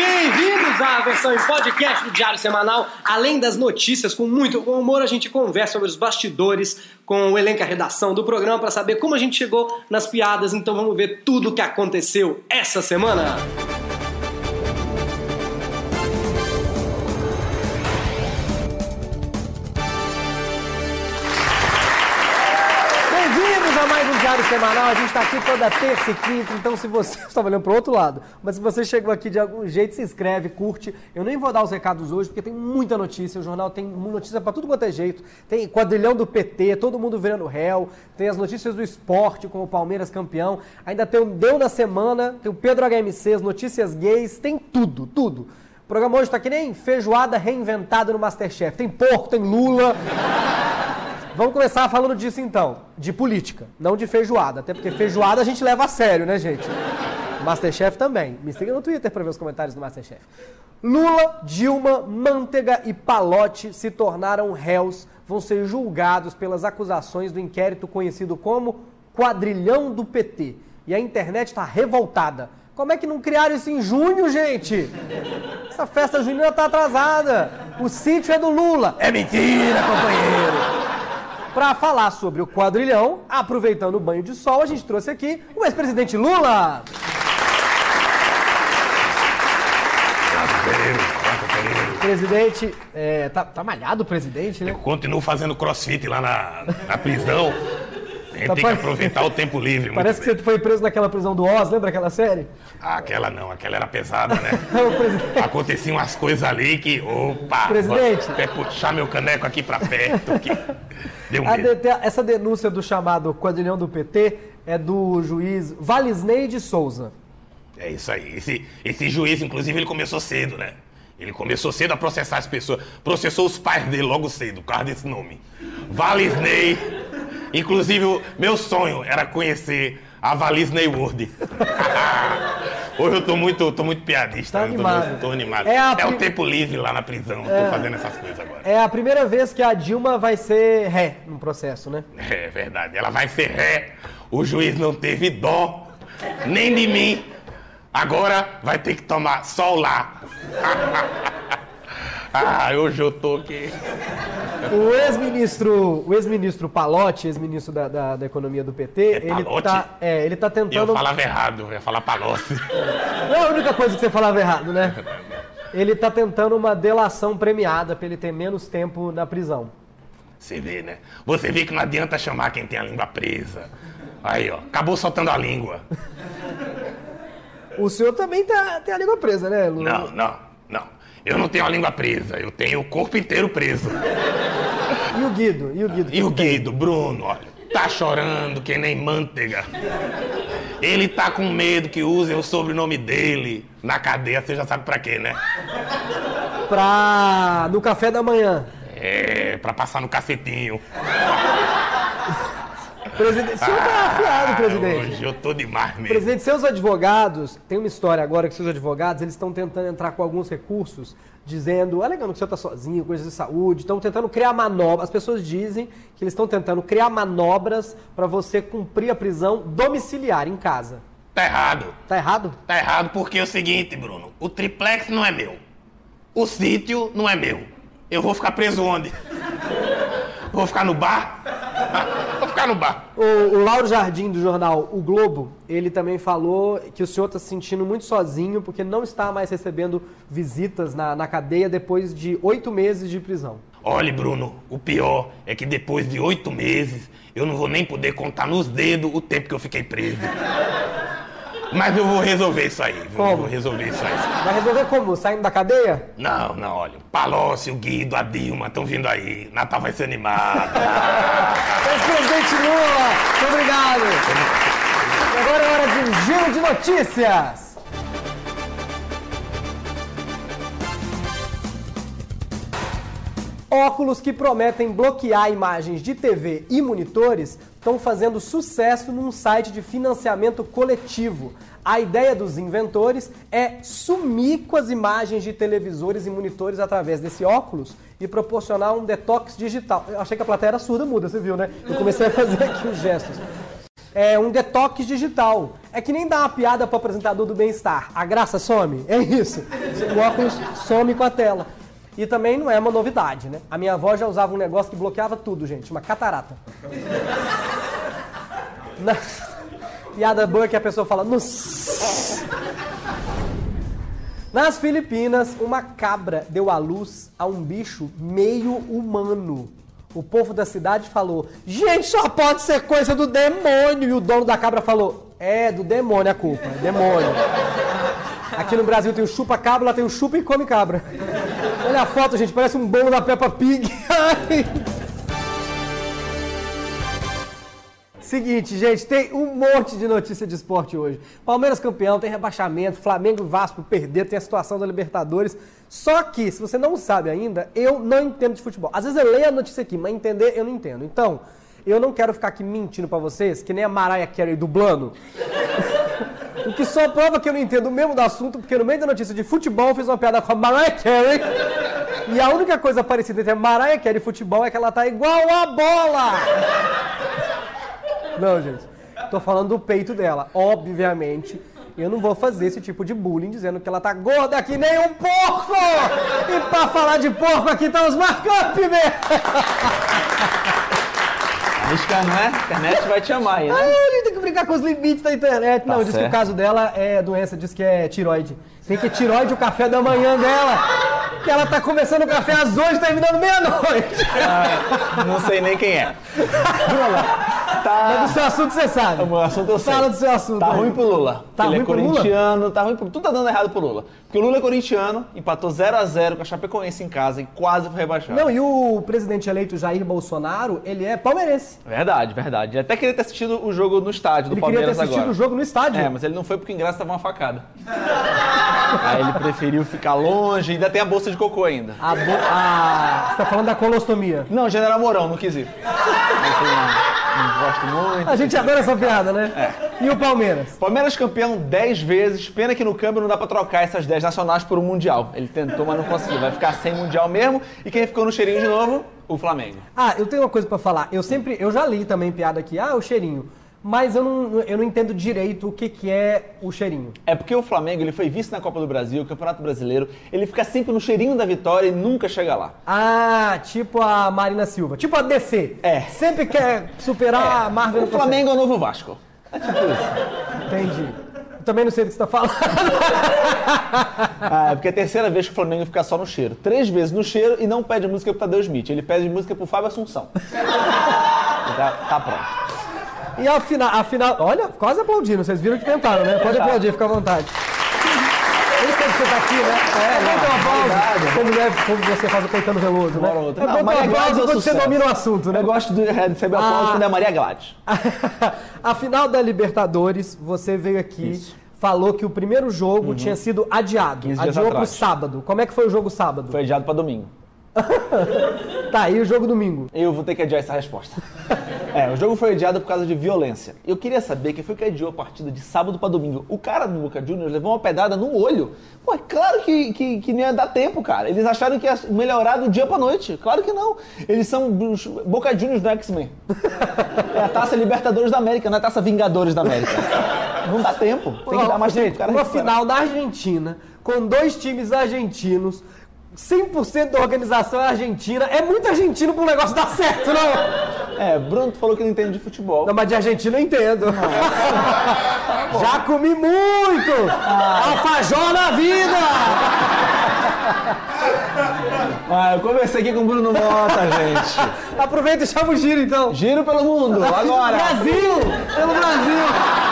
Bem-vindos à versão em podcast do Diário Semanal. Além das notícias, com muito bom humor, a gente conversa sobre os bastidores com o elenco e a redação do programa para saber como a gente chegou nas piadas. Então vamos ver tudo o que aconteceu essa semana. Semanal. A gente está aqui toda terça e quinta, então se você estava olhando para o outro lado, mas se você chegou aqui de algum jeito, se inscreve, curte. Eu nem vou dar os recados hoje, porque tem muita notícia. O jornal tem notícia para tudo quanto é jeito. Tem quadrilhão do PT, todo mundo virando réu. Tem as notícias do esporte, com o Palmeiras campeão. Ainda tem o Deu na Semana, tem o Pedro HMC, as notícias gays, tem tudo, tudo. O programa hoje está que nem feijoada reinventada no Masterchef. Tem porco, tem Lula. Vamos começar falando disso então, de política, não de feijoada, até porque feijoada a gente leva a sério, né, gente? Masterchef também. Me siga no Twitter para ver os comentários do Masterchef. Lula, Dilma, Manteiga e Palote se tornaram réus, vão ser julgados pelas acusações do inquérito conhecido como Quadrilhão do PT. E a internet está revoltada. Como é que não criaram isso em junho, gente? Essa festa junina está atrasada. O sítio é do Lula. É mentira, companheiro. Para falar sobre o quadrilhão, aproveitando o banho de sol, a gente trouxe aqui o ex-presidente Lula. Presidente, é, tá, tá malhado o presidente, né? Eu continuo fazendo crossfit lá na, na prisão. A gente Tá tem que pare- aproveitar o tempo livre. Parece que bem. você foi preso naquela prisão do Oz, lembra aquela série? Ah, aquela não, aquela era pesada, né? Presidente. Aconteciam umas coisas ali que, opa, Presidente. até puxar meu caneco aqui pra perto. Que deu medo. DT essa denúncia do chamado quadrilhão do PT é do juiz Valisney de Souza. É isso aí. Esse, esse juiz, inclusive, ele começou cedo, né? Ele começou cedo a processar as pessoas. Processou os pais dele logo cedo, por causa desse nome. Valisney. Inclusive, o meu sonho era conhecer a Valisney Ward. Hoje eu tô muito, tô muito piadista. Tá eu tô animado. muito- Tô, animado. É É, o tempo livre lá na prisão. Tô fazendo essas coisas agora. É a primeira vez que a Dilma vai ser ré no processo, né? É verdade. Ela vai ser ré. O juiz não teve dó, nem de mim. Agora vai ter que tomar sol lá. ah, hoje eu tô aqui. O ex-ministro, o ex-ministro Palotti, ex-ministro da, da, da economia do PT, ele Palotti? tá, é, ele tá Eu tentando. falava errado, eu ia falar palocci. Não é a única coisa que você falava errado, né? Ele tá tentando uma delação premiada pra ele ter menos tempo na prisão. Você vê, né? Você vê que não adianta chamar quem tem a língua presa. Aí, ó, acabou soltando a língua. O senhor também tá, tem a língua presa, né, Lula? Não, não. Eu não tenho a língua presa, eu tenho o corpo inteiro preso. E o Guido? E o Guido? E o Guido, Bruno, olha, tá chorando que nem manteiga. Ele tá com medo que usem o sobrenome dele na cadeia, você já sabe pra quê, né? Pra. no café da manhã. É, pra passar no cacetinho. Presidente, o senhor tá afiado, Ah, presidente. Hoje eu tô demais mesmo. Presidente, seus advogados, tem uma história agora que seus advogados, eles estão tentando entrar com alguns recursos, dizendo, alegando que o senhor está sozinho, coisas de saúde, estão tentando criar manobras. As pessoas dizem que eles estão tentando criar manobras para você cumprir a prisão domiciliar em casa. Tá errado. Tá errado? Tá errado porque é o seguinte, Bruno. O triplex não é meu. O sítio não é meu. Eu vou ficar preso onde? Vou ficar no bar? Ficar no bar. O, o Lauro Jardim, do jornal O Globo, ele também falou que o senhor está se sentindo muito sozinho porque não está mais recebendo visitas na, na cadeia depois de oito meses de prisão. Olha, Bruno, o pior é que depois de oito meses eu não vou nem poder contar nos dedos o tempo que eu fiquei preso. Mas eu vou resolver isso aí. Como? Vou resolver isso aí. Vai resolver como? Saindo da cadeia? Não, não, olha. O Palocci, o Guido, a Dilma estão vindo aí. Natal vai ser animado. Ex-presidente Lula, muito obrigado. E agora é hora de um giro de notícias. Óculos que prometem bloquear imagens de TV e monitores estão fazendo sucesso num site de financiamento coletivo. A ideia dos inventores é sumir com as imagens de televisores e monitores através desse óculos e proporcionar um detox digital. Eu achei que a plateia era surda muda, você viu, né? Eu comecei a fazer aqui os gestos. é um detox digital. É que nem dar uma piada pro apresentador do bem-estar. A graça some? É isso. O óculos some com a tela. E também não é uma novidade, né? A minha avó já usava um negócio que bloqueava tudo, gente. Uma catarata. Na... Piada boa que a pessoa fala... Nas Filipinas, uma cabra deu à luz a um bicho meio humano. O povo da cidade falou: gente, só pode ser coisa do demônio. E o dono da cabra falou: é, do demônio a culpa, é demônio. Aqui no Brasil tem o chupa-cabra, lá tem o chupa e come cabra. Olha a foto, gente, parece um bolo da Peppa Pig. Seguinte, gente, tem um monte de notícia de esporte hoje. Palmeiras campeão, tem rebaixamento, Flamengo e Vasco perderam, tem a situação da Libertadores. Só que, se você não sabe ainda, eu não entendo de futebol. Às vezes eu leio a notícia aqui, mas entender eu não entendo. Então, eu não quero ficar aqui mentindo para vocês, que nem a Mariah Carey dublando. o que só prova que eu não entendo mesmo do assunto, porque no meio da notícia de futebol eu fiz uma piada com a Mariah Carey. E a única coisa parecida entre Mariah Carey e futebol é que ela tá igual a bola! Não, gente. Tô falando do peito dela. Obviamente, eu não vou fazer esse tipo de bullying dizendo que ela tá gorda que nem um porco! E pra falar de porco, aqui tá os markup, velho! Arrisca, não é? A internet vai te amar aí, né? Ah, a gente tem que brincar com os limites da internet. Tá não, diz que o caso dela é doença, diz que é tiroide. Tem que tiroide o café da manhã dela. Que ela tá começando o café às 8 e terminando meia-noite. Ah, não sei nem quem é. Mas Tá. do seu assunto você sabe. O assunto eu sei. Fala do seu assunto. Tá aí. ruim pro Lula. Tá Ele ruim é pro Lula? corintiano, tá ruim pro... Tudo tá dando errado pro Lula. Porque o Lula é corintiano, empatou 0x0 com a Chapecoense em casa e quase foi rebaixado. Não, e o presidente eleito Jair Bolsonaro, ele é palmeirense. Verdade, verdade. Ele até queria ter assistido o jogo no estádio do Ele queria ter Palmeiras assistido agora. o jogo no estádio. É, mas ele não foi porque o ingresso tava uma facada. Aí ele preferiu ficar longe, ainda tem a bolsa de cocô ainda. A bo- a- Você tá falando da colostomia. Não, General Mourão, não quis ir. Eu falei, não, não gosto muito. A gente adora essa piada, né? É. E o Palmeiras? Palmeiras campeão 10 vezes, pena que no câmbio não dá pra trocar essas 10 nacionais por um Mundial. Ele tentou, mas não conseguiu. Vai ficar sem Mundial mesmo. E quem ficou no cheirinho de novo? O Flamengo. Ah, eu tenho uma coisa pra falar. Eu sempre, eu já li também piada aqui, ah, o cheirinho. Mas eu não, eu não entendo direito o que, que é o cheirinho. É porque o Flamengo ele foi vice na Copa do Brasil, Campeonato Brasileiro. Ele fica sempre no cheirinho da vitória e nunca chega lá. Ah, tipo a Marina Silva. Tipo a DC. É. Sempre quer superar a Marvel. O. Flamengo é o novo Vasco. É tipo isso. Entendi. Eu também não sei do que você tá falando. Ah, é porque é a terceira vez que o Flamengo fica só no cheiro. Três vezes no cheiro e não pede música pro Tadeu Smith. Ele pede música pro Fábio Assunção. tá, tá pronto. E a final, a final. Olha, quase aplaudindo. Vocês viram que tentaram, né? Pode aplaudir, fica à vontade. Eu sei que você tá aqui, né? É, não, aplauso. Como, você faz o Caetano Veloso, né? Outra. É Não, bom ter um Maria aplauso é quando você domina o assunto, né? Eu gosto de é, receber aplauso Ah. quando é a Maria Gladys. a final da Libertadores, você veio aqui, Isso. Uhum. falou que o primeiro jogo tinha sido adiado. 15 dias Adiou pro atrás. sábado. Como é que foi o jogo sábado? Foi adiado pra domingo. Tá, e o jogo domingo? Eu vou ter que adiar essa resposta. É, o jogo foi adiado por causa de violência. Eu queria saber quem foi que adiou a partida de sábado pra domingo. O cara do Boca Juniors levou uma pedrada no olho. Pô, é claro que, que, que não ia dar tempo, cara. Eles acharam que ia melhorar do dia pra noite. Claro que não. Eles são os Boca Juniors do X-Men. É a taça Libertadores da América, não é a taça Vingadores da América. Não dá tempo. Tem que dar mais tempo Gente, pro cara uma final da Argentina, com dois times argentinos, 100% da organização é argentina. É muito argentino um negócio dar certo, não? É, Bruno falou que não entende de futebol. Não, mas de argentino eu entendo. Já comi muito! Alfajor na vida! Ah, eu conversei aqui com o Bruno Mota, gente. Aproveita e chama o giro, então. Giro pelo mundo, agora. Brasil! Pelo Brasil!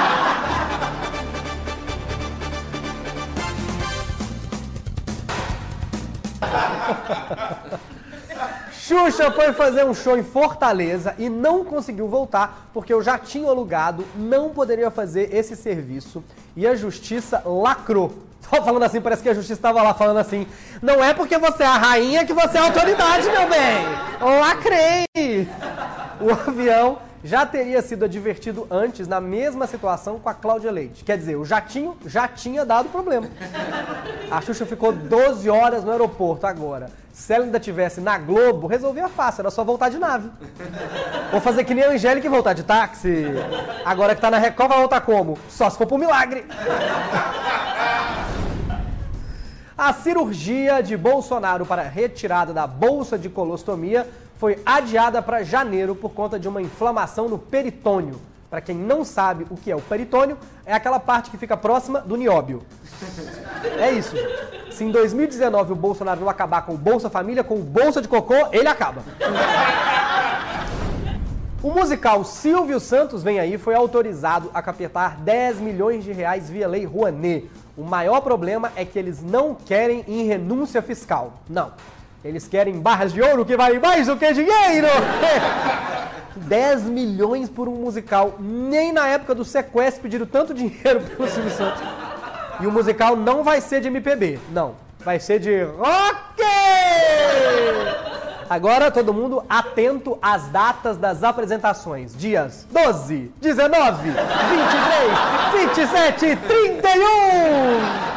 Xuxa foi fazer um show em Fortaleza e não conseguiu voltar porque eu já tinha alugado, não poderia fazer esse serviço e a justiça lacrou. Tô falando assim, parece que a justiça estava lá falando assim: não é porque você é a rainha que você é a autoridade, meu bem! Lacrei! O avião já teria sido advertido antes na mesma situação com a Cláudia Leite. Quer dizer, o jatinho já tinha dado problema. A Xuxa ficou 12 horas no aeroporto agora. Se ela ainda tivesse na Globo, resolvia fácil, era só voltar de nave. Ou fazer que nem a Angélica e voltar de táxi. Agora que tá na Record, vai voltar como? Só se for por milagre. A cirurgia de Bolsonaro para retirada da bolsa de colostomia foi adiada para janeiro por conta de uma inflamação no peritônio. Para quem não sabe o que é o peritônio, é aquela parte que fica próxima do nióbio. É isso. gente. Se em 2019 o Bolsonaro não acabar com o Bolsa Família, com o Bolsa de Cocô, ele acaba. O musical Silvio Santos Vem Aí foi autorizado a capetar 10 milhões de reais via lei Rouanet. O maior problema é que eles não querem em renúncia fiscal. Não. Eles querem barras de ouro que valem mais do que dinheiro! 10 milhões por um musical. Nem na época do sequestro pediram tanto dinheiro pelo Silvio Santos. E o musical não vai ser de MPB, não. Vai ser de rock! Agora todo mundo atento às datas das apresentações. Dias 12, 19, 23, 27 e 31!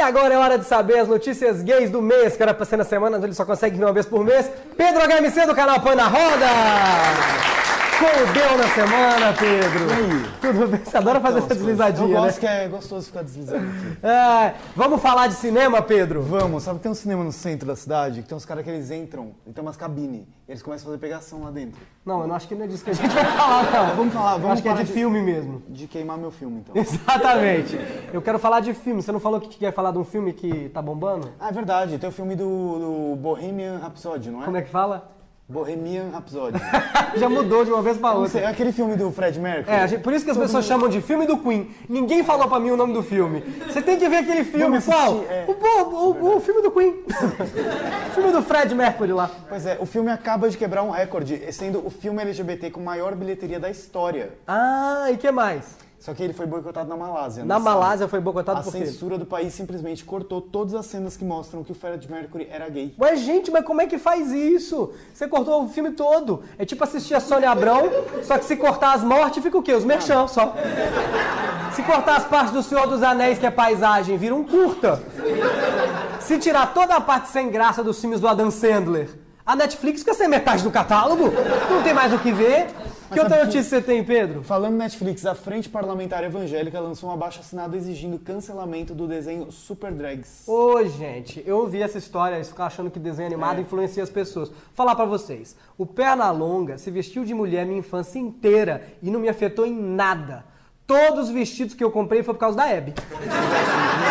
E agora é hora de saber as notícias gays do mês, que era pra ser na semana, mas ele só consegue uma vez por mês. Pedro HMC do canal Põe na Roda! Como deu na semana, Pedro? Tudo bem? Você adora fazer essa Eu deslizadinha, né? gosto que é gostoso ficar deslizando aqui. É, vamos falar de cinema, Pedro? Vamos, sabe que tem um cinema no centro da cidade que tem uns caras que eles entram e tem umas cabines e eles começam a fazer pegação lá dentro. Não, eu não acho que não é disso que a gente vai falar, não. Vamos falar, Eu vamos acho que é falar de filme mesmo. De queimar meu filme, então. Exatamente. Eu quero falar de filme. Você não falou que quer falar de um filme que tá bombando? Ah, é verdade, tem o filme do, do Bohemian Rhapsody, não é? Como é que fala? Bohemian Rhapsody. Já mudou de uma vez pra outra. sei, é aquele filme do Fred Mercury? É, gente- por isso que as pessoas chamam de filme do Queen. Ninguém falou pra mim o nome do filme. Você tem que ver aquele filme, qual? é. O, o- o- o filme do Queen. o filme do Fred Mercury lá. Pois é, o filme acaba de quebrar um recorde, sendo o filme LGBT com maior bilheteria da história. Ah, e que mais? Só que ele foi boicotado na Malásia. Na né? Malásia foi boicotado A por quê? censura do país simplesmente cortou todas as cenas que mostram que o Fred Mercury era gay. Ué, gente, mas como é que faz isso? Você cortou o filme todo. É tipo assistir a Sônia Abrão, só que se cortar as mortes, fica o quê? Os merchan só. Se cortar as partes do Senhor dos Anéis, que é paisagem, vira um curta. Se tirar toda a parte sem graça dos filmes do Adam Sandler, a Netflix fica sem metade do catálogo. Não tem mais o que ver. Que outra sabe que- notícia você tem, Pedro? Falando Netflix, a Frente Parlamentar Evangélica lançou um abaixo-assinado exigindo cancelamento do desenho Super Drags. Ô, gente, eu ouvi essa história, eles ficam achando que desenho animado É. influencia as pessoas. Vou falar pra vocês. O Pernalonga se vestiu de mulher minha infância inteira e não me afetou em nada. Todos os vestidos que eu comprei foi por causa da Hebe.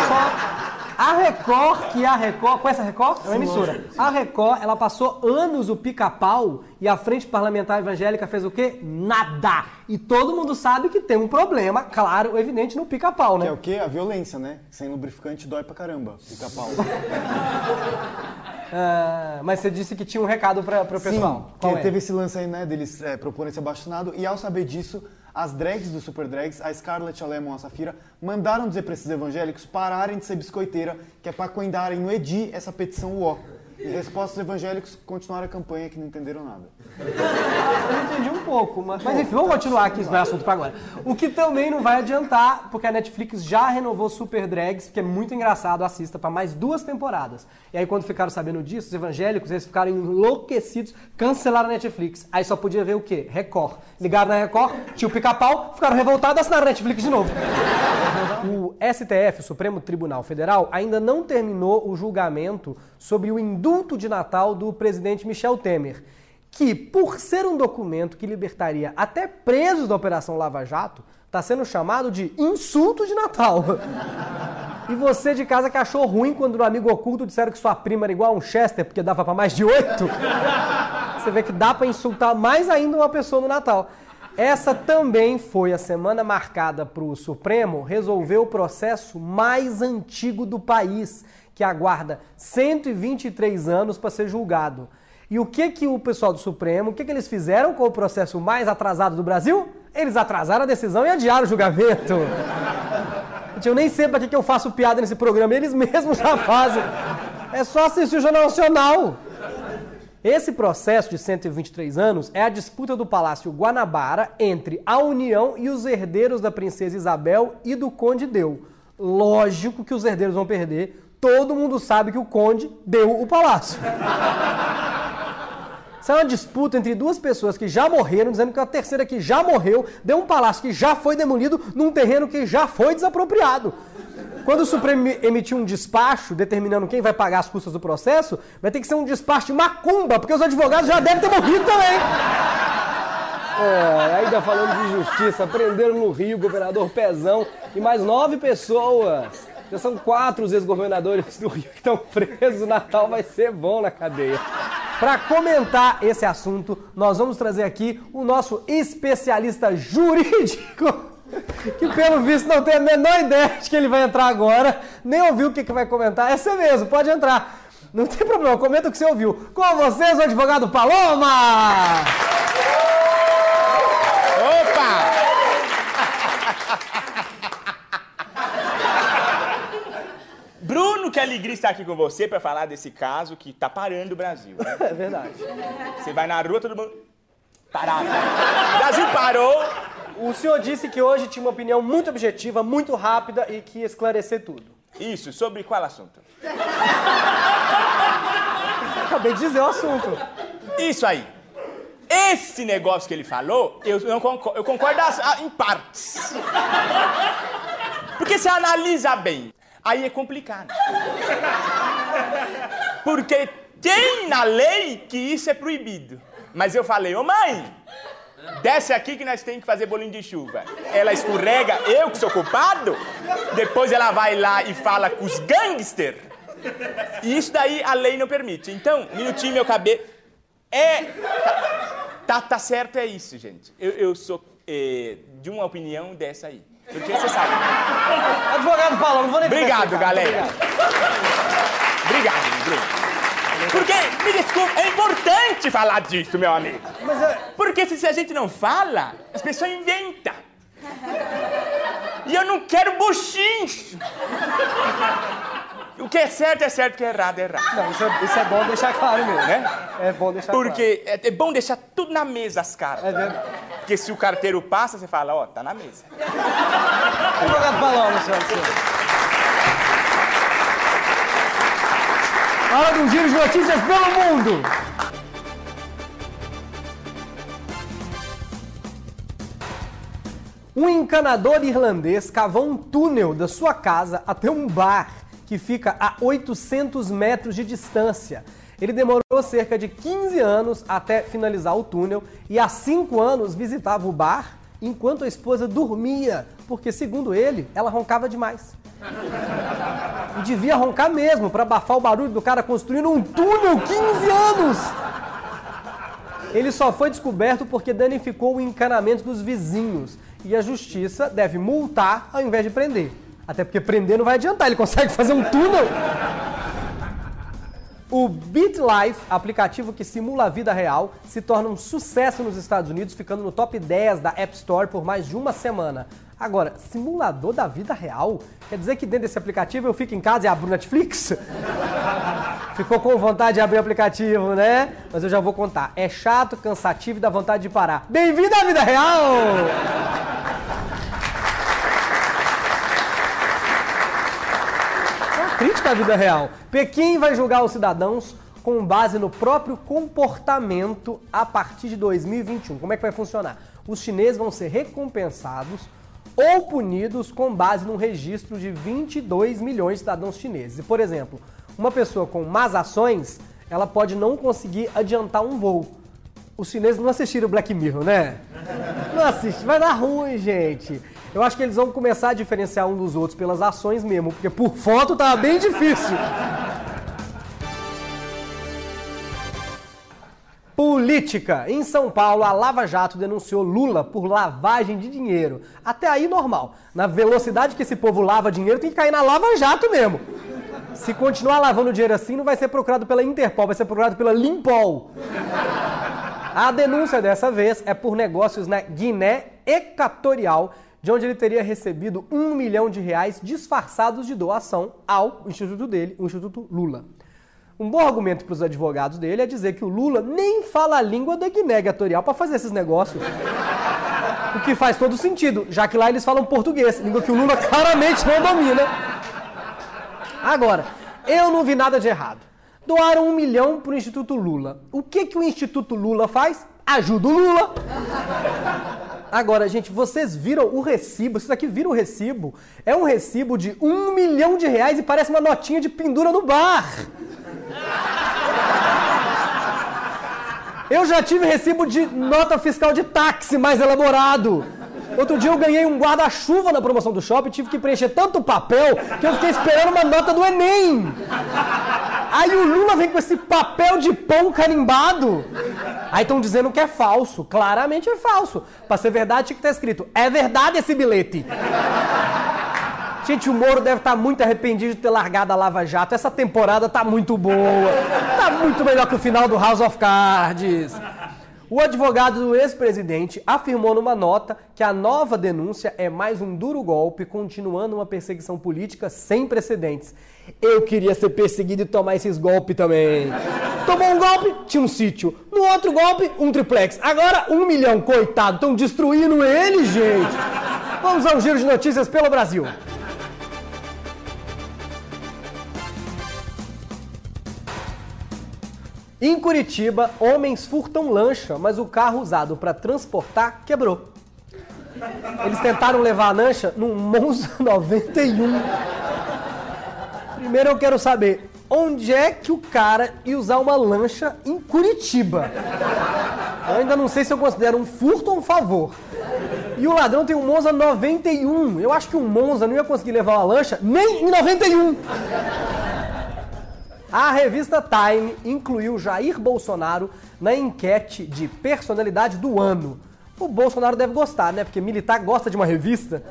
Só a Record, que a Record, conhece a Record? É uma emissora. A Record, ela passou anos o pica-pau e a Frente Parlamentar Evangélica fez o quê? Nada. E todo mundo sabe que tem um problema, claro, evidente, no pica-pau, né? Que é o quê? A violência, né? Sem lubrificante dói pra caramba. Fica pau. Ah, mas você disse que tinha um recado para o pessoal. Sim, Qual que é? teve esse lance aí, né, deles é, proporem esse abaixo-assinado. E ao saber disso, as drags do Super Drags, a Scarlett, a Lemon a Safira, mandaram dizer pra esses evangélicos pararem de ser biscoiteira, que é pra coendarem no EDI essa petição UO. Em resposta, os evangélicos continuaram a campanha que não entenderam nada. Eu entendi um pouco, mas, mas enfim, vamos continuar aqui, isso não é assunto pra agora. O que também não vai adiantar, porque a Netflix já renovou Super Drags, que é muito engraçado, assista pra mais duas temporadas. E aí quando ficaram sabendo disso, os evangélicos, eles ficaram enlouquecidos, cancelaram a Netflix. Aí só podia ver o quê? Record. Ligaram na Record, tinha o pica-pau, ficaram revoltados e assinaram a Netflix de novo. O STF, o Supremo Tribunal Federal, ainda não terminou o julgamento sobre o indulto de Natal do presidente Michel Temer, que, por ser um documento que libertaria até presos da Operação Lava Jato, está sendo chamado de insulto de Natal. E você de casa que achou ruim quando no amigo oculto disseram que sua prima era igual a um Chester porque dava para mais de oito, você vê que dá para insultar mais ainda uma pessoa no Natal. Essa também foi a semana marcada para o Supremo resolver o processo mais antigo do país, que aguarda 123 anos para ser julgado. E o que que o pessoal do Supremo, o que que eles fizeram com o processo mais atrasado do Brasil? Eles atrasaram a decisão e adiaram o julgamento. Eu nem sei para que, que eu faço piada nesse programa, eles mesmos já fazem. É só assistir o Jornal Nacional. Esse processo de 123 anos é a disputa do Palácio Guanabara entre a União e os herdeiros da princesa Isabel e do Conde Deu. Lógico que os herdeiros vão perder, todo mundo sabe que o Conde deu o palácio. Isso é uma disputa entre duas pessoas que já morreram, dizendo que a terceira que já morreu deu um palácio que já foi demolido num terreno que já foi desapropriado. Quando o Supremo emitir um despacho determinando quem vai pagar as custas do processo, vai ter que ser um despacho de macumba, porque os advogados já devem ter morrido também. É, ainda falando de justiça, prenderam no Rio o governador Pezão e mais nove pessoas. Já são quatro os ex-governadores do Rio que estão presos. O Natal vai ser bom na cadeia. Para comentar esse assunto, nós vamos trazer aqui o nosso especialista jurídico, que pelo visto não tem a menor ideia de que ele vai entrar agora, nem ouviu o que, que vai comentar. É você mesmo, pode entrar. Não tem problema, comenta o que você ouviu. Com vocês, o advogado Paloma! Opa! Bruno, que alegria estar aqui com você para falar desse caso que tá parando o Brasil. né? É verdade. Você vai na rua, todo mundo parado. O Brasil parou. O senhor disse que hoje tinha uma opinião muito objetiva, muito rápida e que ia esclarecer tudo. Isso, sobre qual assunto? Acabei de dizer o assunto. Isso aí. Esse negócio que ele falou, eu, não concordo, eu concordo em partes. Porque se analisa bem, aí é complicado. Porque tem na lei que isso é proibido. Mas eu falei, ô mãe, desce aqui que nós temos que fazer bolinho de chuva. Ela escorrega, eu que sou culpado, depois ela vai lá e fala com os gangster. E isso daí a lei não permite. Então, minutinho, meu cabelo. É. Tá, tá certo, é isso, gente. Eu, eu sou eh, de uma opinião dessa aí. Porque você sabe. Advogado Paloma, não vou nem Obrigado, galera. Obrigado, Bruno. Porque, me desculpa, é importante falar disso, meu amigo. Mas é, Porque se a gente não fala, as pessoas inventam. E eu não quero buchincho. O que é certo é certo, o que é errado é errado. não, isso, é, isso é bom deixar claro mesmo. Né? É bom deixar claro. Porque é, é bom deixar tudo na mesa as É caras. verdade. Porque se o carteiro passa, você fala, ó, tá na mesa. Advogado Paloma, senhor. senhor. Hora um giro de notícias pelo mundo. Um encanador irlandês cavou um túnel da sua casa até um bar que fica a 800 metros de distância. Ele demorou cerca de 15 anos até finalizar o túnel e há 5 anos visitava o bar enquanto a esposa dormia, porque, segundo ele, ela roncava demais. E devia roncar mesmo para abafar o barulho do cara construindo um túnel 15 anos. Ele só foi descoberto porque danificou o encanamento dos vizinhos. E a justiça deve multar ao invés de prender. Até porque prender não vai adiantar, ele consegue fazer um túnel. O BitLife, aplicativo que simula a vida real, se torna um sucesso nos Estados Unidos, ficando no top 10 da App Store por mais de uma semana. Agora, simulador da vida real? Quer dizer que dentro desse aplicativo eu fico em casa e abro Netflix? Ficou com vontade de abrir o aplicativo, né? Mas eu já vou contar. É chato, cansativo e dá vontade de parar. Bem-vindo à vida real! Crítica à vida real. Pequim vai julgar os cidadãos com base no próprio comportamento a partir de 2021. Como é que vai funcionar? Os chineses vão ser recompensados ou punidos com base num registro de 22 milhões de cidadãos chineses. E, por exemplo, uma pessoa com más ações, ela pode não conseguir adiantar um voo. Os chineses não assistiram Black Mirror, né? Não assiste, vai dar ruim, gente. Eu acho que eles vão começar a diferenciar um dos outros pelas ações mesmo, porque por foto tava bem difícil. Política. Em São Paulo, a Lava Jato denunciou Lula por lavagem de dinheiro. Até aí, normal. Na velocidade que esse povo lava dinheiro, tem que cair na Lava Jato mesmo. Se continuar lavando dinheiro assim, não vai ser procurado pela Interpol, vai ser procurado pela Limpol. A denúncia dessa vez é por negócios na Guiné Equatorial, de onde ele teria recebido um milhão de reais disfarçados de doação ao instituto dele, o Instituto Lula. Um bom argumento para os advogados dele é dizer que o Lula nem fala a língua da Guiné Equatorial para fazer esses negócios. O que faz todo sentido, já que lá eles falam português, língua que o Lula claramente não domina. Agora, eu não vi nada de errado. Doaram um milhão para o Instituto Lula. O que, que o Instituto Lula faz? Ajuda o Lula. Agora, gente, vocês viram o recibo? Vocês aqui viram o recibo? É um recibo de um milhão de reais e parece uma notinha de pendura no bar. Eu já tive recibo de nota fiscal de táxi mais elaborado. Outro dia eu ganhei um guarda-chuva na promoção do shopping, tive que preencher tanto papel que eu fiquei esperando uma nota do Enem. Aí o Lula vem com esse papel de pão carimbado. Aí estão dizendo que é falso. Claramente é falso. Pra ser verdade, tinha que estar escrito: é verdade esse bilhete. Gente, o Moro deve estar muito arrependido de ter largado a Lava Jato. Essa temporada tá muito boa. Tá muito melhor que o final do House of Cards. O advogado do ex-presidente afirmou numa nota que a nova denúncia é mais um duro golpe, continuando uma perseguição política sem precedentes. Eu queria ser perseguido e tomar esses golpes também. Tomou um golpe, tinha um sítio. No outro golpe, um triplex. Agora, um milhão, coitado. Estão destruindo ele, gente. Vamos ao giro de notícias pelo Brasil. Em Curitiba, homens furtam lancha, mas o carro usado para transportar quebrou. Eles tentaram levar a lancha num Monza 91. Primeiro eu quero saber, onde é que o cara ia usar uma lancha em Curitiba? Eu ainda não sei se eu considero um furto ou um favor. E o ladrão tem um Monza 91. Eu acho que um Monza não ia conseguir levar uma lancha nem em 91. A revista Time incluiu Jair Bolsonaro na enquete de personalidade do ano. O Bolsonaro deve gostar, né? Porque militar gosta de uma revista.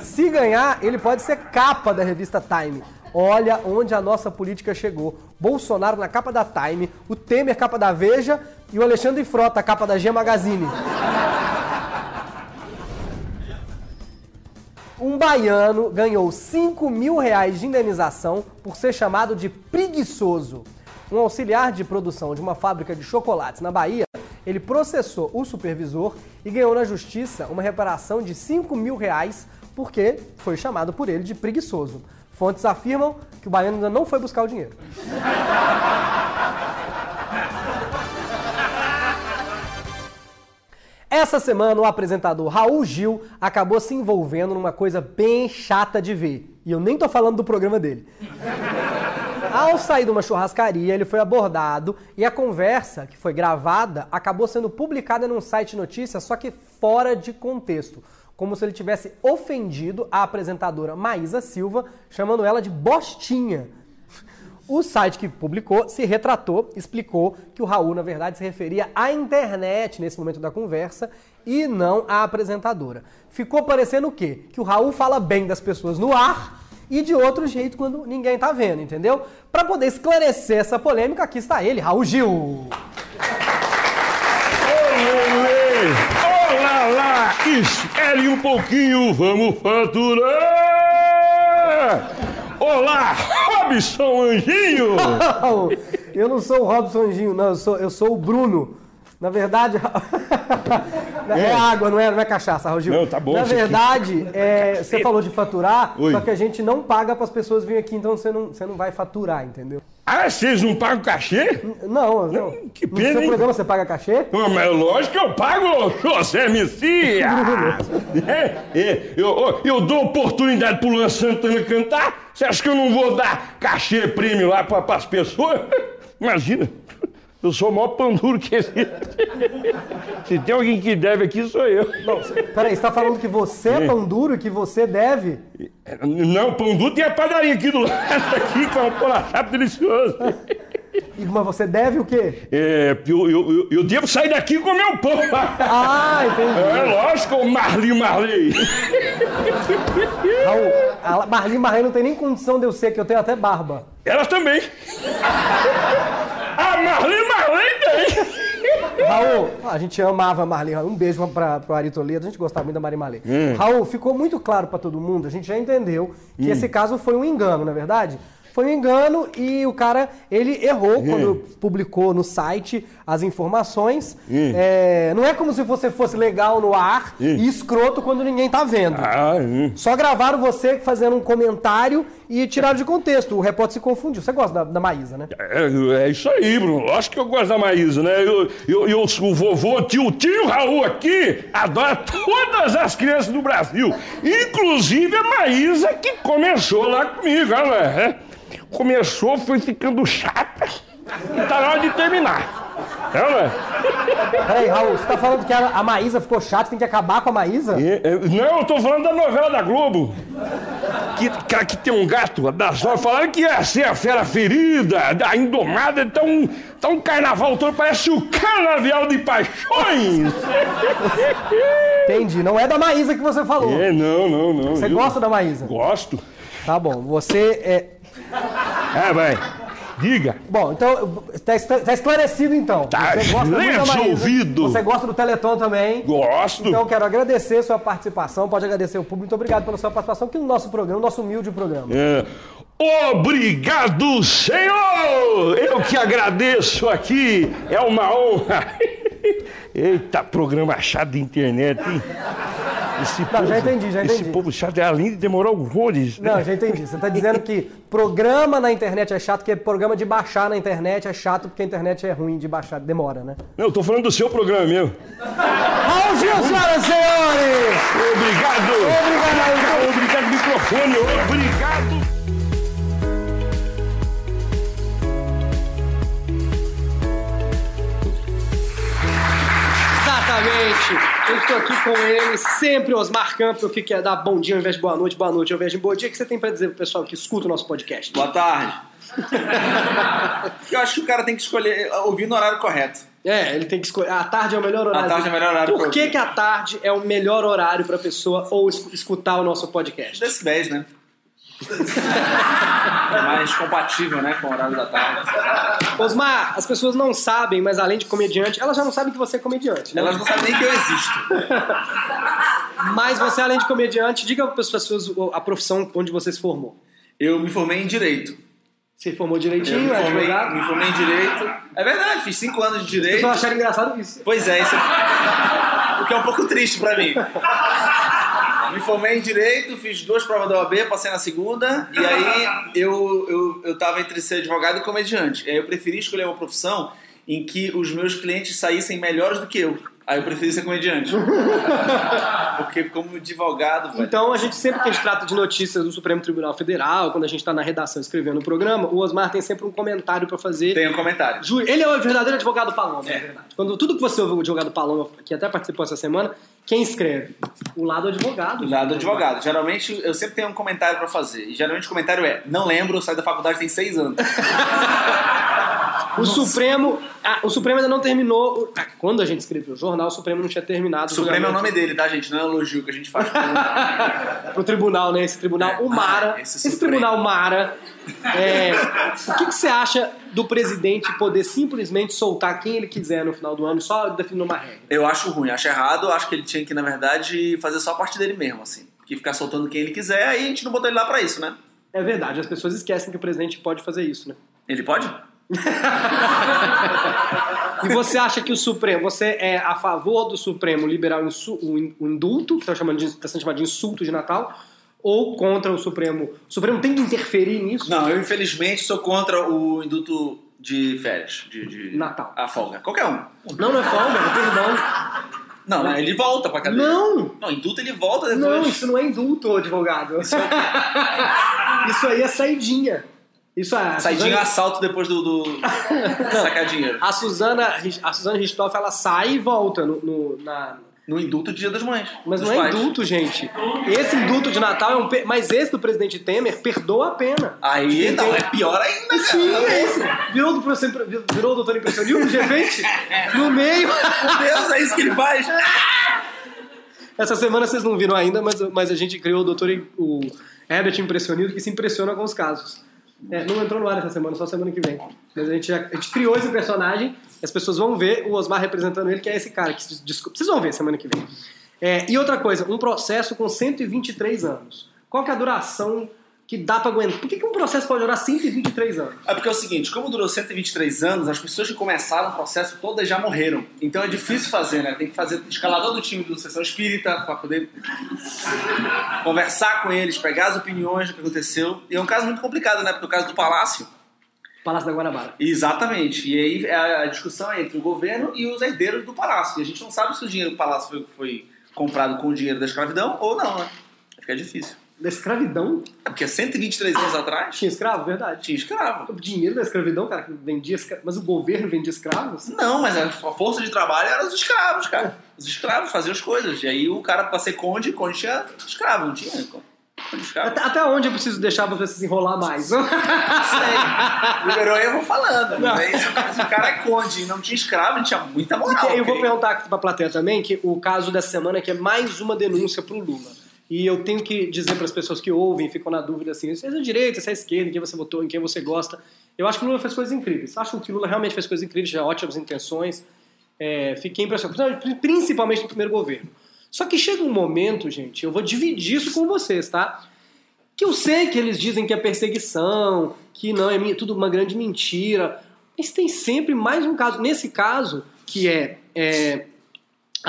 Se ganhar, ele pode ser capa da revista Time. Olha onde a nossa política chegou. Bolsonaro na capa da Time, o Temer capa da Veja e o Alexandre Frota capa da G Magazine. Um baiano ganhou 5 mil reais de indenização por ser chamado de preguiçoso. Um auxiliar de produção de uma fábrica de chocolates na Bahia, ele processou o supervisor e ganhou na justiça uma reparação de 5 mil reais porque foi chamado por ele de preguiçoso. Fontes afirmam que o baiano ainda não foi buscar o dinheiro. Essa semana, o apresentador Raul Gil acabou se envolvendo numa coisa bem chata de ver. E eu nem tô falando do programa dele. Ao sair de uma churrascaria, ele foi abordado e a conversa, que foi gravada, acabou sendo publicada num site de notícias, só que fora de contexto. Como se ele tivesse ofendido a apresentadora Maísa Silva, chamando ela de bostinha. O site que publicou se retratou, explicou que o Raul, na verdade, se referia à internet nesse momento da conversa e não à apresentadora. Ficou parecendo o quê? Que o Raul fala bem das pessoas no ar e de outro jeito quando ninguém tá vendo, entendeu? Para poder esclarecer essa polêmica, aqui está ele, Raul Gil. Olá lá, espere um pouquinho, vamos faturar! Olá, Robson Anjinho! eu não sou o Robson Anjinho, não, eu sou, eu sou o Bruno. Na verdade, é água, não é, não é cachaça, Raul Gil. Não, tá bom, Na verdade, é, você falou de faturar, Oi. só que a gente não paga para as pessoas virem aqui, então você não, você não vai faturar, entendeu? Ah, vocês não pagam cachê? Não, não. que no pena, seu hein? programa você paga cachê? Ah, mas lógico que eu pago, José Messias! É, é, eu, eu dou oportunidade pro Luan Santana cantar, você acha que eu não vou dar cachê prêmio lá pra, pras pessoas? Imagina, eu sou o maior pão duro que existe. Se tem alguém que deve aqui, sou eu. Peraí, você tá falando que você é pão duro e que você deve? Não, pão duro tem a padaria aqui do lado, aqui, com um polachado delicioso. E- Mas você deve o quê? É, eu, eu, eu, devo sair daqui com meu pão. Ah, entendi. É lógico, Marli Marley. Raul, a Marli Marley não tem nem condição de eu ser, que eu tenho até barba. Ela também. A Marli Marley tem. Raul, a gente amava a Marli. Um beijo pra, pro Ari Toledo, a gente gostava muito da Mari Marley. Raul, ficou muito claro pra todo mundo, a gente já entendeu que esse caso foi um engano, não é verdade? foi um engano e o cara, ele errou quando publicou no site as informações. É, não é como se você fosse legal no ar e escroto quando ninguém tá vendo. Ah, hum. Só gravaram você fazendo um comentário e tiraram de contexto. O repórter se confundiu. Você gosta da, da Maísa, né? É, é isso aí, Bruno. Lógico que eu gosto da Maísa, né? Eu, eu, eu, o vovô, tio, tio Raul aqui, adora todas as crianças do Brasil. Inclusive a Maísa que começou lá comigo, ela é. Começou, foi ficando chata. E tá na hora de terminar. Ela Peraí, Raul, você tá falando que a, a Maísa ficou chata, tem que acabar com a Maísa? é, é, Não, eu tô falando da novela da Globo. Que, que, que tem um gato das nove falaram que ia ser a fera ferida, a indomada, então, então um carnaval todo parece o canavial de paixões. Entendi. Não é da Maísa que você falou. É, não, não, não. Você eu gosta da Maísa? Gosto. Tá bom. Você é. É, vai. Diga. Bom, então, tá, escla- tá esclarecido então. Tá Você gosta resolvido. Você gosta do Teleton também. Gosto. Então, quero agradecer sua participação. Pode agradecer o público. Muito obrigado pela sua participação aqui no nosso programa, nosso humilde programa. É. Obrigado, Senhor! Eu que agradeço aqui, é uma honra. Eita, programa chato de internet, hein? Esse Não, já entendi, já Esse entendi. povo chato, além de demorar horrores. né? Não, já entendi. Você está dizendo que programa na internet é chato, porque programa de baixar na internet é chato, porque a internet é ruim de baixar, demora, né? Não, eu tô falando do seu programa mesmo. Raul Gil, senhoras e senhores! Obrigado! Obrigado, Obrigado, microfone, obrigado! Exatamente. Eu estou aqui com ele, sempre Osmar Campos, que quer dar bom dia ao invés de boa noite, boa noite ao invés de bom dia. O que você tem para dizer pro pessoal que escuta o nosso podcast? Boa tarde. Eu acho que o cara tem que escolher ouvir no horário correto. É, ele tem que escolher. A tarde é o melhor horário. tarde é o melhor horário Por que, que a tarde é o melhor horário para pessoa ou es- escutar o nosso podcast? Decibéis, né? É mais compatível, né, com o horário da tarde. Osmar, as pessoas não sabem, mas além de comediante, elas já não sabem que você é comediante, né? Elas não sabem nem que eu existo. Mas você, além de comediante, diga para as pessoas a profissão onde você se formou. Eu me formei em Direito. Você formou Eu direitinho, me é formei, me formei em Direito. É verdade, fiz cinco anos de As Direito. pessoas acharam engraçado isso. Pois é, isso é... o que é um pouco triste pra mim. Me formei em Direito, fiz duas provas da OAB, passei na segunda, e aí eu, eu, eu tava entre ser advogado e comediante. Aí eu preferi escolher uma profissão em que os meus clientes saíssem melhores do que eu. Aí eu preferi ser comediante. Porque como advogado, velho, Então, a gente sempre que a gente trata de notícias do Supremo Tribunal Federal, quando a gente está na redação escrevendo o programa, o Osmar tem sempre um comentário para fazer. tem um comentário. Ele é o verdadeiro advogado Paloma, na verdade. Quando tudo que você ouve o advogado Paloma, que até participou essa semana, quem escreve? O lado advogado. Do lado do advogado. Geralmente, eu sempre tenho um comentário pra fazer. E geralmente o comentário é, não lembro, eu saí da faculdade tem seis anos. O Supremo, ah, o Supremo ainda não terminou. o- ah, Quando a gente escreveu o jornal, o Supremo não tinha terminado. O Supremo é o nome dele, tá, gente? Não é um elogio que a gente faz. pro- Pro tribunal, né? Esse tribunal, É. o Mara. Ah, esse esse tribunal Mara. É, o que, que você acha do presidente poder simplesmente soltar quem ele quiser no final do ano, só definindo uma regra? Eu acho ruim, acho errado. Acho que ele tinha que, na verdade, fazer só a parte dele mesmo, assim. Que ficar soltando quem ele quiser, aí a gente não botou ele lá pra isso, né? É verdade, as pessoas esquecem que o presidente pode fazer isso, né? Ele pode? E você acha que o Supremo, você é a favor do Supremo liberar o, indulto, que está chamando de, tá sendo chamado de insulto de Natal, ou contra o Supremo? O Supremo tem que interferir nisso? Não, eu infelizmente sou contra o induto de férias. De, de- Natal. A folga. Qualquer um. Não, não é folga, é perdão. Não, né, ele volta pra cadeia. Não! Não, induto ele volta depois. Não, isso não é indulto, advogado. Isso, aí é saidinha. Isso é. Saidinho Suzana- assalto depois do, do... sacar dinheiro. A Suzana, a Suzana Ristoff, ela sai e volta no, no- na, No indulto Dia das Mães. Mas não é pais. indulto, gente. Esse indulto de Natal é um. pe- Mas esse do presidente Temer perdoa a pena. Aí, não, é pior ainda, cara. Sim, é isso. Virou, do professor, virou o doutor impressionismo, de repente, no meio. Meu Deus, é isso que ele faz. Essa semana vocês não viram ainda, mas, mas a gente criou o doutor o Herbert Impressionismo, que se impressiona com os casos. É, não entrou no ar essa semana, só semana que vem. Mas a gente, já- a gente criou esse personagem, as pessoas vão ver o Osmar representando ele, que é esse cara. Que, desculpa, vocês vão ver semana que vem. É, e outra coisa, um processo com 123 anos. Qual que é a duração que dá pra aguentar? Por que, que um processo pode durar 123 anos? É porque é o seguinte, como durou 123 anos, as pessoas que começaram o processo todas já morreram. Então é difícil fazer, né? Tem que fazer escalador do time do Sessão Espírita para poder conversar com eles, pegar as opiniões do que aconteceu. E é um caso muito complicado, né? Porque o caso do Palácio. Palácio da Guanabara. Exatamente. E aí a a discussão é entre o governo e os herdeiros do Palácio. E a gente não sabe se o dinheiro do Palácio foi, foi comprado com o dinheiro da escravidão ou não, né? Fica difícil. Da escravidão? É porque 123 anos atrás Tinha escravo, verdade. tinha escravo. O dinheiro da escravidão, cara, que vendia. Mas o governo vendia escravos? Não, mas a força de trabalho era os escravos, cara. Os escravos faziam as coisas. E aí o cara, pra ser conde, conde tinha escravo, não tinha. Até, até onde eu preciso deixar pra você se enrolar mais? Não sei. Liberou eu vou falando. Não. Se o cara- é conde e não tinha escravo, ele tinha muita moral. eu vou ok? perguntar aqui pra plateia também que o caso dessa semana que é mais uma denúncia pro Lula. E eu tenho que dizer para as pessoas que ouvem, ficam na dúvida assim, se é direita, se é esquerda, em quem você votou, em quem você gosta. Eu acho que o Lula fez coisas incríveis. Acho que o Lula realmente fez coisas incríveis, já ótimas intenções. É, fiquei impressionado, principalmente no primeiro governo. Só que chega um momento, gente, eu vou dividir isso com vocês, tá? Que eu sei que eles dizem que é perseguição, que não, é tudo uma grande mentira. Mas tem sempre mais um caso. Nesse caso, que é. é,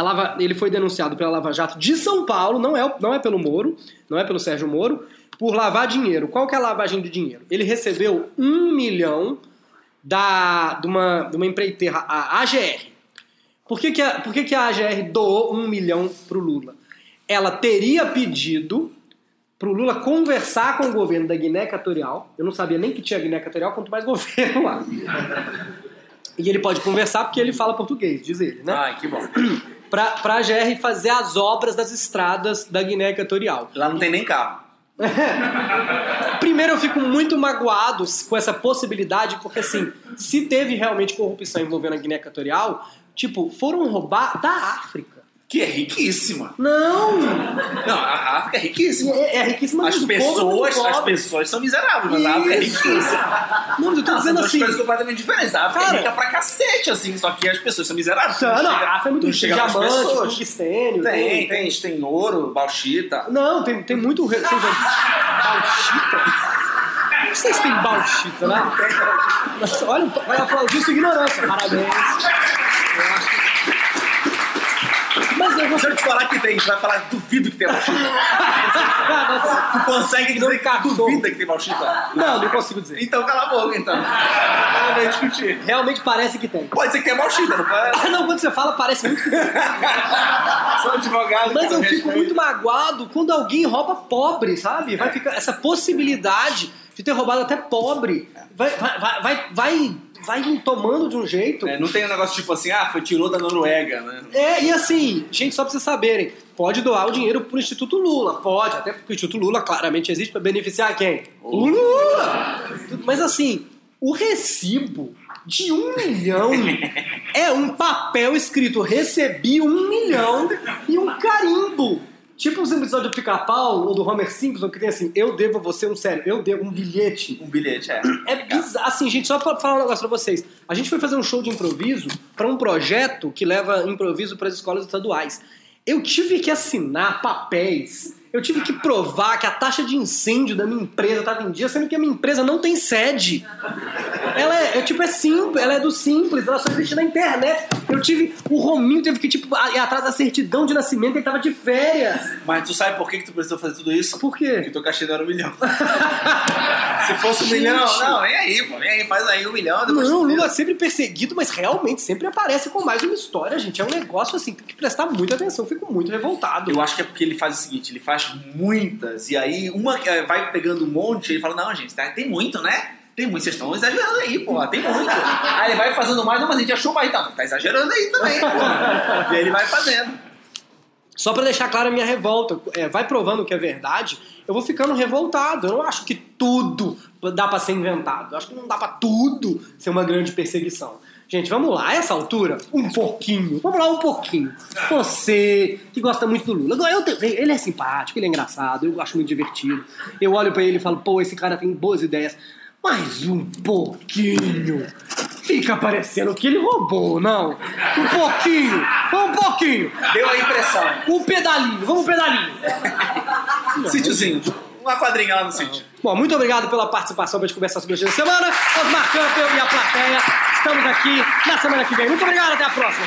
Lava- ele foi denunciado pela Lava Jato de São Paulo, não é, o- não é pelo Moro, não é pelo Sérgio Moro, por lavar dinheiro. Qual que é a lavagem de dinheiro? Ele recebeu um milhão da, de, uma, de uma empreiteira, a AGR. Por que, que, a, por que, que a AGR doou um milhão pro Lula? Ela teria pedido pro Lula conversar com o governo da Guiné Equatorial. Eu não sabia nem que tinha Guiné Equatorial, quanto mais governo lá. E ele pode conversar porque ele fala português, diz ele, né? Ai, que bom. Pra, pra GR fazer as obras das estradas da Guiné Equatorial. Lá não tem nem carro. Primeiro eu fico muito magoado com essa possibilidade, porque assim, se teve realmente corrupção envolvendo a Guiné Equatorial, tipo, foram roubar da África. Que é riquíssima. Não! Não, a África é riquíssima. É, é riquíssima As mas é pessoas, as pessoas são miseráveis, mas a África é Isso. riquíssima. Não, eu tô Não, são dizendo assim. coisas completamente diferentes. A África Cara- é rica pra cacete, assim, só que as pessoas são miseráveis. Não, Não não, chega- a África é muito nas diamante, tungstênio. Tem, tem, tem ouro, bauxita. Não, tem, tem muito. re- bauxita? Não sei se tem bauxita, né? Nossa, olha, vai aplaudir sua ignorância. Parabéns. Eu acho que- Mas eu vou Se eu te falar que tem, tu vai falar, duvido que tem. Nossa, Tu consegue dizer que cachorro. duvida que tem bauxita? Não, não consigo dizer. Então cala a boca, então. Não vem discutir. Realmente parece que tem. Pode ser que tenha bauxita, não pode? Não, quando você fala, parece muito que tem. Sou advogado. Mas eu fico muito magoado quando alguém rouba pobre, sabe? Vai ficar essa possibilidade de ter roubado até pobre. Vai, vai, vai, vai, vai, tomando de um jeito. É, não tem um negócio tipo assim, ah, foi tirou da Noruega, né? É, e assim, gente, só pra vocês saberem, pode doar o dinheiro pro Instituto Lula, pode, até porque o Instituto Lula claramente existe pra beneficiar quem? O Lula! Mas assim, o recibo de um milhão é um papel escrito recebi um milhão e um carimbo. Tipo os episódios do Pica-Pau ou do Homer Simpson que tem assim, eu devo a você um sério, eu devo um bilhete. Um bilhete, é. É bizarro. Assim, gente, só pra falar um negócio pra vocês. A gente foi fazer um show de improviso pra um projeto que leva improviso para as escolas estaduais. Eu tive que assinar papéis. Eu tive que provar que a taxa de incêndio da minha empresa estava em dia, sendo que a minha empresa não tem sede. Ela é, é, tipo, é simples, ela é do simples, ela só existe na internet. Eu tive. O Rominho teve que, tipo, ir atrás da certidão de nascimento, ele tava de férias. Mas tu sabe por que, que tu precisou fazer tudo isso? Por quê? Porque teu cachê não era um milhão. Se fosse um milhão, não, vem aí, pô, vem aí, faz aí um milhão. Depois Não, o Lula é sempre perseguido, mas realmente sempre aparece com mais uma história, gente. É um negócio assim, tem que prestar muita atenção. Eu fico muito revoltado. Eu acho que é porque ele faz o seguinte, ele faz muitas, e aí uma eh, vai pegando um monte, ele fala, não, gente, tá- tem muito, né? Tem muito, vocês estão exagerando aí, pô, tem muito. aí ele vai fazendo mais, não, mas a gente achou mais, tá, tá exagerando aí também, pô. E aí ele vai fazendo. Só pra deixar clara a minha revolta, é, vai provando que é verdade, eu vou ficando revoltado. Eu não acho que tudo dá pra ser inventado. Eu acho que não dá pra tudo ser uma grande perseguição. Gente, vamos lá, a essa altura, um pouquinho. Vamos lá, um pouquinho. Você, que gosta muito do Lula. Eu, tenho- ele é simpático, ele é engraçado, eu acho muito divertido. Eu olho pra ele e falo, pô, esse cara tem boas ideias. Mas um pouquinho. Fica parecendo que ele roubou, não. Um pouquinho, um pouquinho. Deu a impressão. Um pedalinho, vamos um pedalinho. Sítiozinho. Uma quadrinha lá no sítio. Bom, muito obrigado pela participação para a gente conversar sobre a notícia da semana. Osmar Campbell e a plateia. Estamos aqui na semana que vem. Muito obrigado, até a próxima.